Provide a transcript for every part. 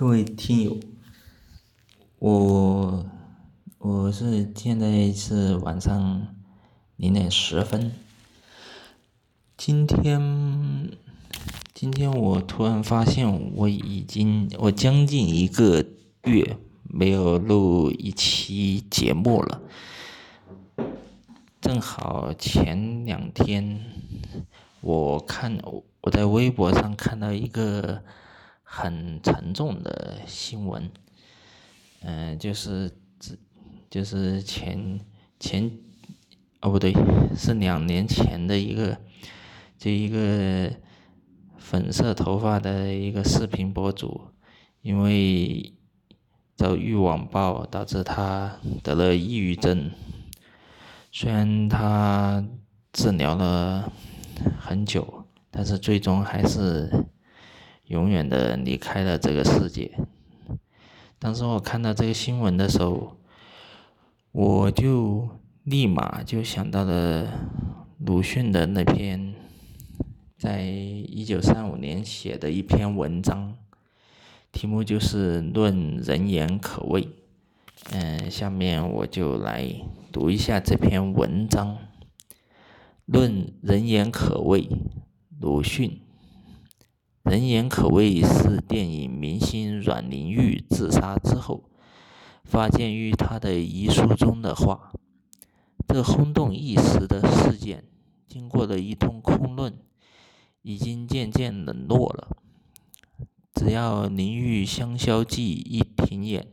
各位听友，我我是现在是晚上零点十分。今天今天我突然发现，我已经我将近一个月没有录一期节目了。正好前两天，我看我在微博上看到一个。很沉重的新闻，嗯，就是就是前前哦不对，是两年前的一个，这一个粉色头发的一个视频博主，因为遭遇网暴导致他得了抑郁症，虽然他治疗了很久，但是最终还是。永远的离开了这个世界。当时我看到这个新闻的时候，我就立马就想到了鲁迅的那篇，在一九三五年写的一篇文章，题目就是《论人言可畏》。嗯，下面我就来读一下这篇文章，《论人言可畏》，鲁迅。人言可畏是电影明星阮玲玉自杀之后发现于他的遗书中的话。这轰动一时的事件，经过了一通空论，已经渐渐冷落了。只要玲玉香消记一停演，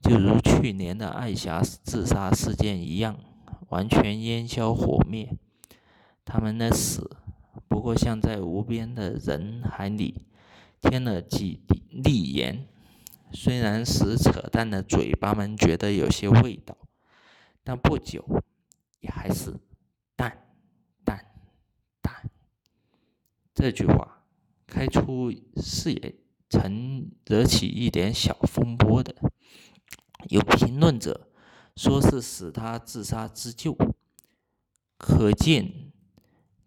就如去年的艾霞自杀事件一样，完全烟消火灭。他们的死。不过像在无边的人海里添了几粒盐，虽然使扯淡的嘴巴们觉得有些味道，但不久也还是淡淡淡。这句话开出视野曾惹起一点小风波的，有评论者说是使他自杀自救，可见。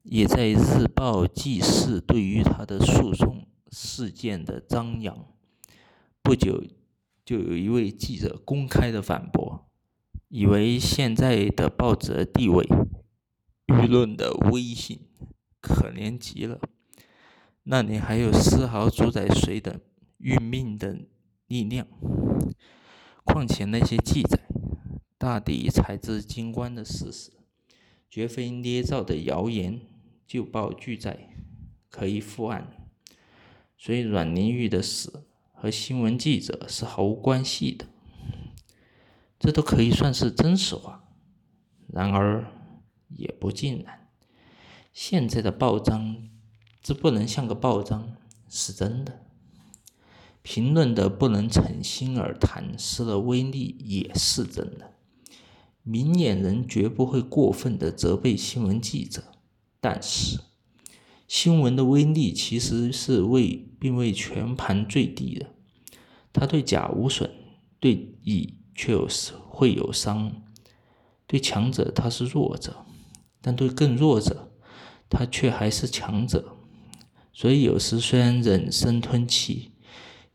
也在日报记事对于他的诉讼事件的张扬。不久，就有一位记者公开的反驳，以为现在的报纸的地位、舆论的威信，可怜极了。那里还有丝毫主宰谁的运命的力量？况且那些记载，大抵才知京官的事实，绝非捏造的谣言。旧报拒载，可以复案，所以阮玲玉的死和新闻记者是毫无关系的，这都可以算是真实话。然而也不尽然，现在的报章这不能像个报章是真的，评论的不能逞心而谈，失了威力也是真的。明眼人绝不会过分的责备新闻记者。但是，新闻的威力其实是未并未全盘最低的。他对甲无损，对乙却有会有伤。对强者他是弱者，但对更弱者，他却还是强者。所以有时虽然忍声吞气，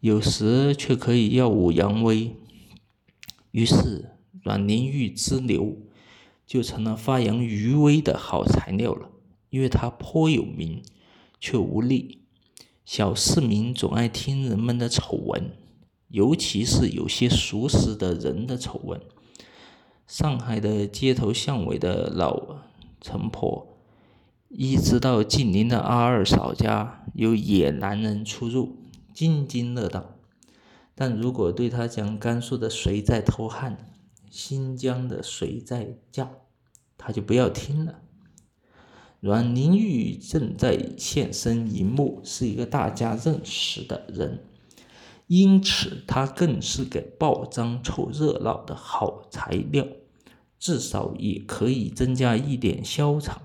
有时却可以耀武扬威。于是，阮玲玉之流就成了发扬余威的好材料了。因为他颇有名，却无利。小市民总爱听人们的丑闻，尤其是有些熟识的人的丑闻。上海的街头巷尾的老陈婆，一直到近邻的阿二嫂家有野男人出入，津津乐道。但如果对他讲甘肃的谁在偷汉，新疆的谁在嫁，他就不要听了。阮玲玉正在现身荧幕，是一个大家认识的人，因此他更是给报章凑热闹的好材料，至少也可以增加一点销场。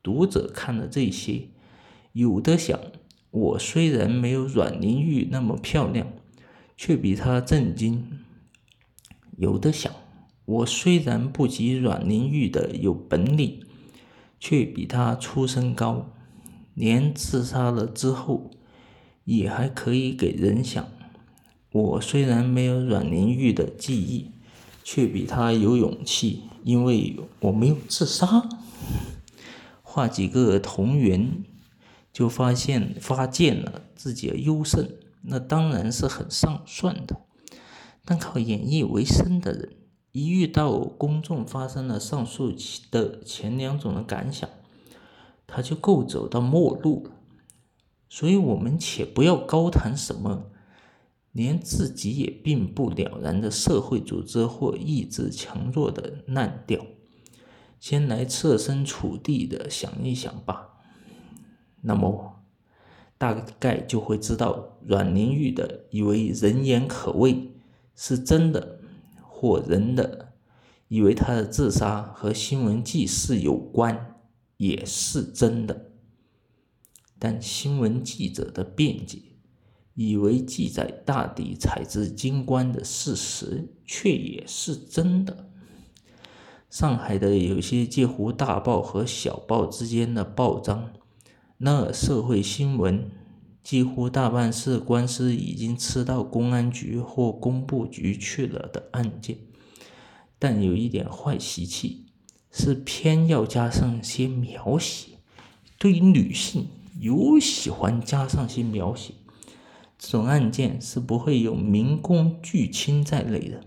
读者看了这些，有的想：我虽然没有阮玲玉那么漂亮，却比她震惊；有的想：我虽然不及阮玲玉的有本领。却比他出身高，连自杀了之后，也还可以给人想，我虽然没有阮玲玉的记忆，却比她有勇气，因为我没有自杀。画几个同源，就发现发现了自己的优胜，那当然是很上算的。但靠演绎为生的人，一遇到公众发生了上述的前两种的感想，他就够走到末路了。所以，我们且不要高谈什么连自己也并不了然的社会组织或意志强弱的烂调，先来设身处地的想一想吧。那么，大概就会知道阮玲玉的以为人言可畏是真的，或人的以为他的自杀和新闻记事有关也是真的。但新闻记者的辩解，以为记载大抵采自京官的事实，却也是真的。上海的有些介乎大报和小报之间的报章，那社会新闻几乎大半是官司已经吃到公安局或工部局去了的案件，但有一点坏习气，是偏要加上些描写，对于女性。有喜欢加上些描写，这种案件是不会有民工巨亲在内的，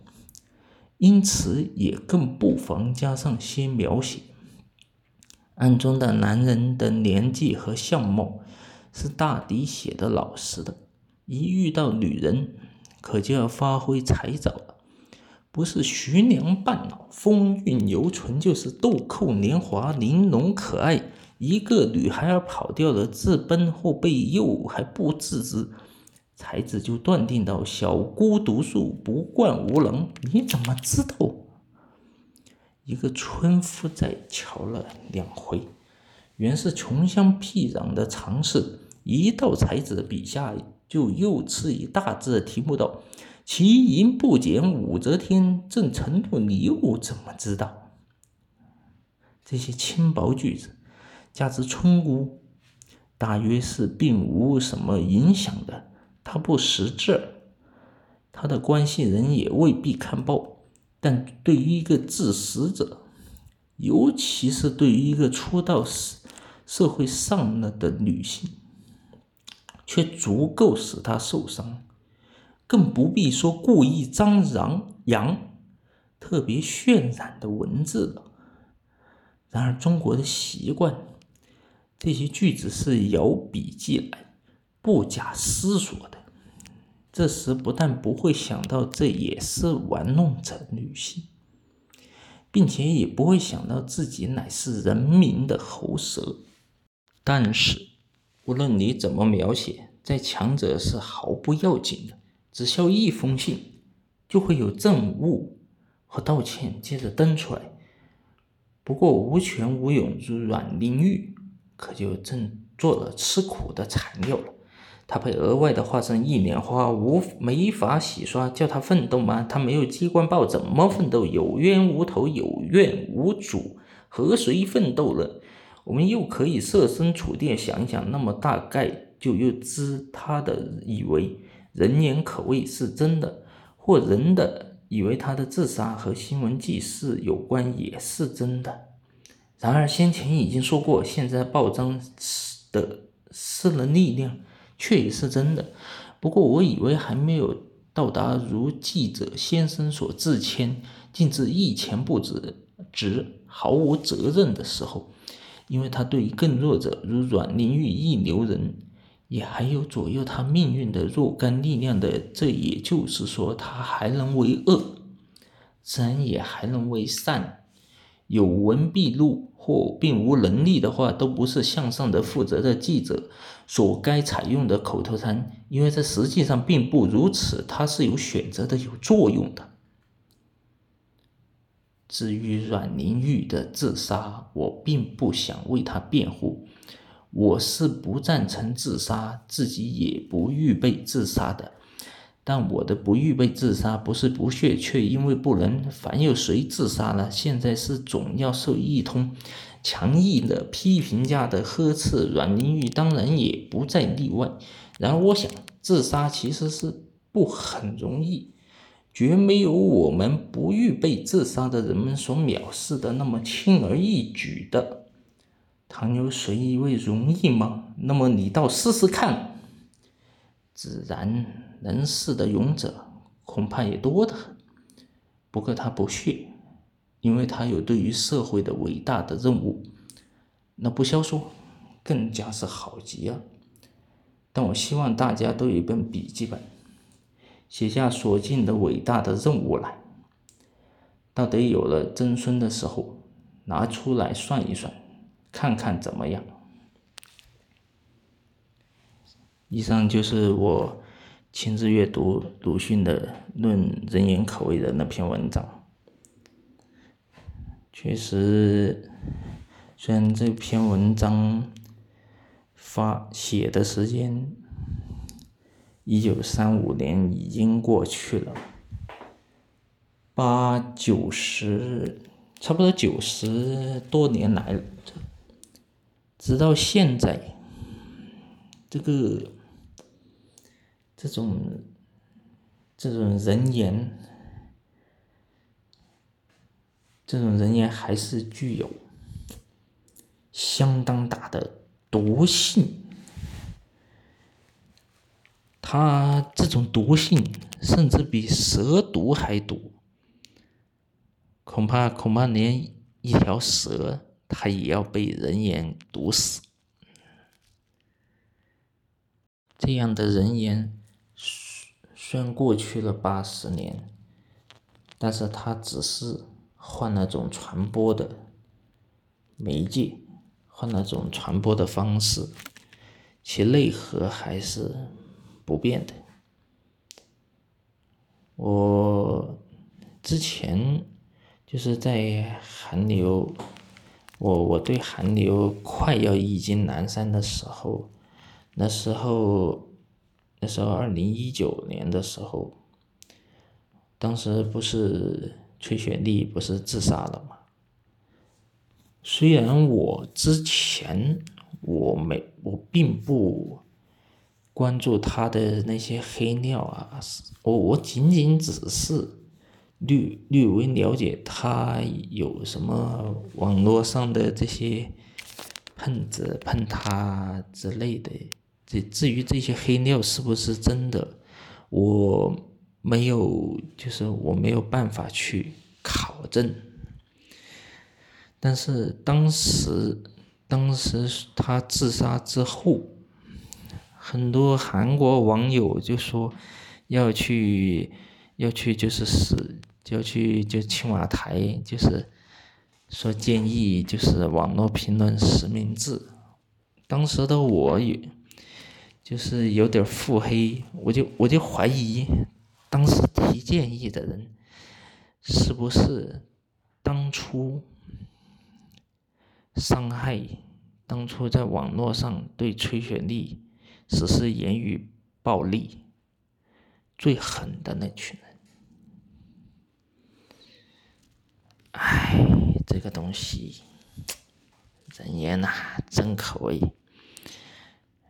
因此也更不妨加上些描写。案中的男人的年纪和相貌是大抵写的老实的，一遇到女人，可就要发挥才藻了，不是徐娘半老，风韵犹存，就是豆蔻年华，玲珑可爱。一个女孩儿跑掉了，自奔或被诱还不自知，才子就断定到小姑独树，不惯无能。你怎么知道？一个村夫在瞧了两回，原是穷乡僻壤的常事。一到才子笔下，就又赐一大字题目道：“其淫不减，武则天正程度，你我怎么知道？”这些轻薄句子。加之村姑，大约是并无什么影响的。他不识字，他的关系人也未必看报。但对于一个自食者，尤其是对于一个初到社社会上了的女性，却足够使他受伤。更不必说故意张扬扬、特别渲染的文字了。然而，中国的习惯。这些句子是有笔记来，不假思索的。这时不但不会想到这也是玩弄着女性，并且也不会想到自己乃是人民的喉舌。但是，无论你怎么描写，在强者是毫不要紧的。只需要一封信，就会有证物和道歉接着登出来。不过无权无勇如阮玲玉。可就正做了吃苦的材料了。他被额外的画上一脸花，无没法洗刷，叫他奋斗吗？他没有机关报，怎么奋斗？有冤无头，有怨无主，和谁奋斗了？我们又可以设身处地想一想，那么大概就又知他的以为人言可畏是真的，或人的以为他的自杀和新闻记事有关也是真的。然而先前已经说过，现在报章的私人力量却也是真的。不过我以为还没有到达如记者先生所自谦，竟至一钱不值、值毫无责任的时候，因为他对于更弱者如阮玲玉一流人，也还有左右他命运的若干力量的。这也就是说，他还能为恶，自然也还能为善。有文必录或并无能力的话，都不是向上的负责的记者所该采用的口头禅，因为这实际上并不如此，它是有选择的、有作用的。至于阮玲玉的自杀，我并不想为她辩护，我是不赞成自杀，自己也不预备自杀的。但我的不预备自杀，不是不屑，却因为不能。凡有谁自杀了，现在是总要受一通强硬的批评家的呵斥。阮玲玉当然也不在例外。然而，我想，自杀其实是不很容易，绝没有我们不预备自杀的人们所藐视的那么轻而易举的。倘有谁以为容易吗？那么你倒试试看。自然人世的勇者恐怕也多得很，不过他不屑，因为他有对于社会的伟大的任务。那不消说，更加是好极了。但我希望大家都有一本笔记本，写下所尽的伟大的任务来。到得有了曾孙的时候，拿出来算一算，看看怎么样。以上就是我亲自阅读鲁迅的《论人言可畏》的那篇文章。确实，虽然这篇文章。发写的时间，一九三五年已经过去了，八九十，差不多九十多年来，直到现在，这个这种这种人言，这种人言还是具有相当大的。毒性，它这种毒性甚至比蛇毒还毒，恐怕恐怕连一条蛇它也要被人言毒死。这样的人言，虽然过去了八十年，但是它只是换了种传播的媒介。换了种传播的方式，其内核还是不变的。我之前就是在寒流，我我对寒流快要已经南山的时候，那时候那时候二零一九年的时候，当时不是崔雪莉不是自杀了吗？虽然我之前我没我并不关注他的那些黑料啊，我我仅仅只是略略微了解他有什么网络上的这些喷子喷他之类的，这至于这些黑料是不是真的，我没有就是我没有办法去考证。但是当时，当时他自杀之后，很多韩国网友就说要去，要去就是死，要去就青瓦台，就是说建议就是网络评论实名制。当时的我也，就是有点腹黑，我就我就怀疑，当时提建议的人是不是当初。伤害当初在网络上对崔雪莉实施言语暴力最狠的那群人，哎，这个东西，人言呐，真可畏。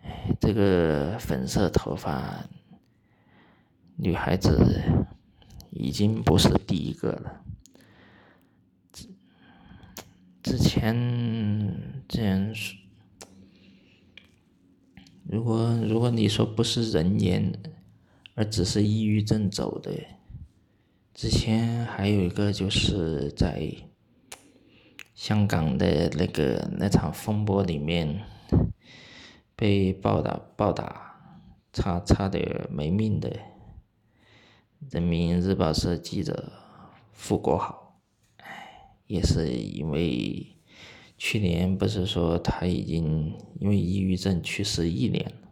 哎，这个粉色头发女孩子已经不是第一个了。之前之前说，如果如果你说不是人言，而只是抑郁症走的，之前还有一个就是在香港的那个那场风波里面被暴打暴打，差差点没命的人民日报社记者傅国豪。哎也是因为去年不是说他已经因为抑郁症去世一年了，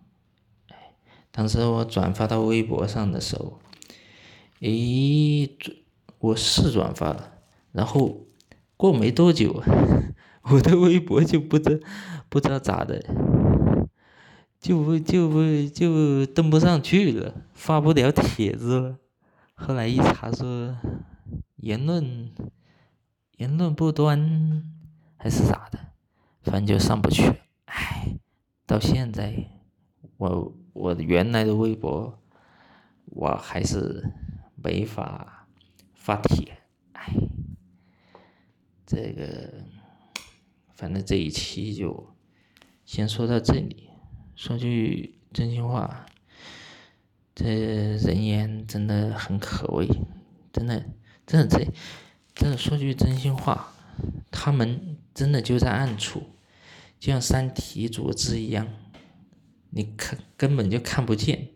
哎，当时我转发到微博上的时候，诶，我是转发了，然后过没多久，我的微博就不知不知道咋的，就不就不就登不上去了，发不了帖子了，后来一查说言论。言论不端还是咋的，反正就上不去。唉，到现在，我我原来的微博我还是没法发帖，唉，这个反正这一期就先说到这里。说句真心话，这人言真的很可畏，真的，真的这，真的说句真心话，他们真的就在暗处，就像三体组织一样，你看根本就看不见。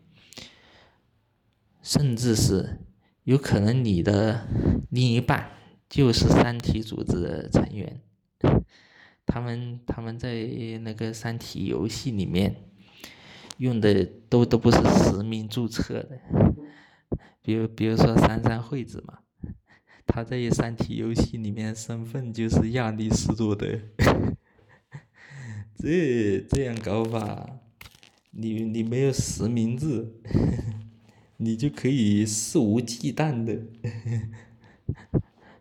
甚至是有可能你的另一半就是三体组织的成员，他们他们在那个三体游戏里面用的都都不是实名注册的，比如比如说三三惠子嘛，他在三体游戏里面身份就是亚里士多德，这这样搞法，你你没有实名制。你就可以肆无忌惮的，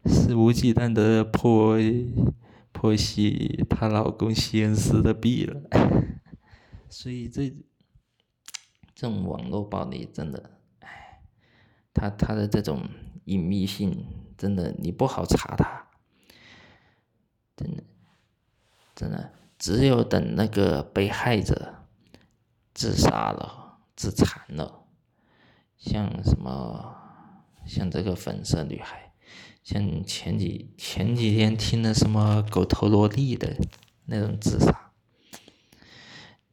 肆无忌惮的破破袭她老公西恩斯的币了，所以这这种网络暴力真的，唉，他他的这种隐秘性真的你不好查他，真的真的只有等那个被害者自杀了、自残了。像什么，像这个粉色女孩，像前几前几天听的什么狗头萝莉的那种自杀，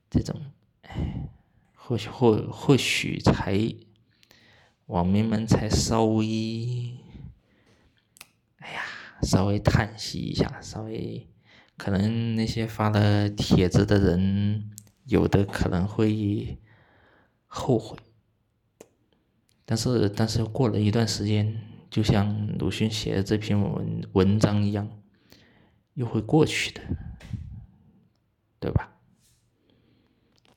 这种，哎，或许或或许才网民们才稍微，哎呀，稍微叹息一下，稍微可能那些发了帖子的人，有的可能会后悔。但是，但是过了一段时间，就像鲁迅写的这篇文文章一样，又会过去的，对吧？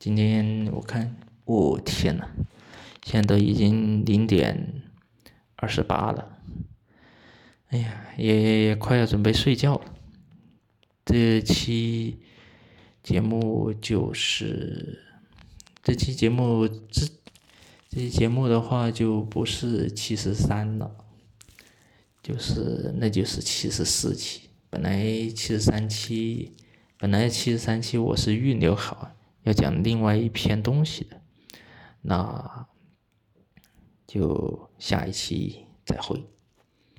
今天我看，我天呐，现在都已经零点二十八了，哎呀，也也快要准备睡觉了。这期节目就是这期节目之。这期节目的话就不是七十三了，就是那就是七十四期。本来七十三期，本来七十三期我是预留好要讲另外一篇东西的，那就下一期再会。